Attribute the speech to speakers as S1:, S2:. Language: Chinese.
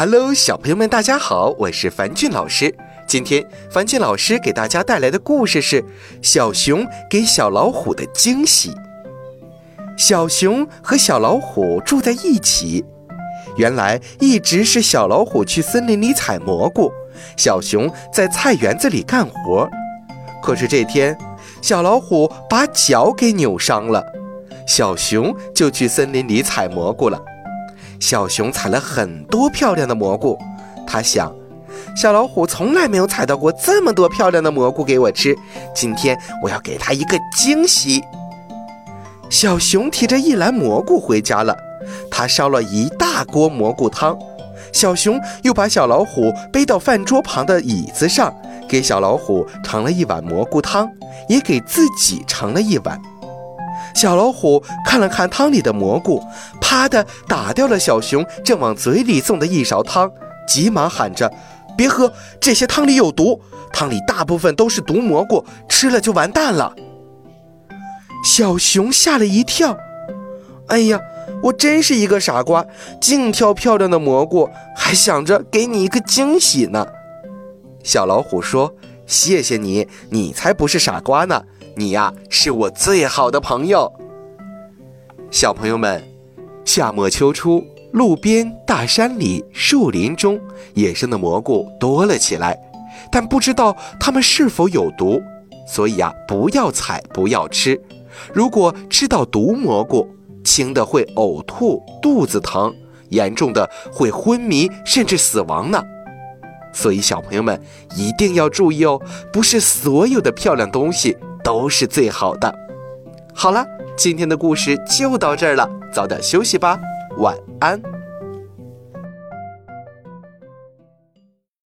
S1: Hello，小朋友们，大家好，我是樊俊老师。今天樊俊老师给大家带来的故事是《小熊给小老虎的惊喜》。小熊和小老虎住在一起，原来一直是小老虎去森林里采蘑菇，小熊在菜园子里干活。可是这天，小老虎把脚给扭伤了，小熊就去森林里采蘑菇了。小熊采了很多漂亮的蘑菇，他想，小老虎从来没有采到过这么多漂亮的蘑菇给我吃，今天我要给他一个惊喜。小熊提着一篮蘑菇回家了，他烧了一大锅蘑菇汤。小熊又把小老虎背到饭桌旁的椅子上，给小老虎盛了一碗蘑菇汤，也给自己盛了一碗。小老虎看了看汤里的蘑菇，啪的打掉了小熊正往嘴里送的一勺汤，急忙喊着：“别喝，这些汤里有毒，汤里大部分都是毒蘑菇，吃了就完蛋了。”小熊吓了一跳，“哎呀，我真是一个傻瓜，净挑漂亮的蘑菇，还想着给你一个惊喜呢。”小老虎说：“谢谢你，你才不是傻瓜呢。”你呀，是我最好的朋友。小朋友们，夏末秋初，路边、大山里、树林中，野生的蘑菇多了起来，但不知道它们是否有毒，所以呀，不要采，不要吃。如果吃到毒蘑菇，轻的会呕吐、肚子疼，严重的会昏迷甚至死亡呢。所以，小朋友们一定要注意哦，不是所有的漂亮东西。都是最好的。好了，今天的故事就到这儿了，早点休息吧，晚安。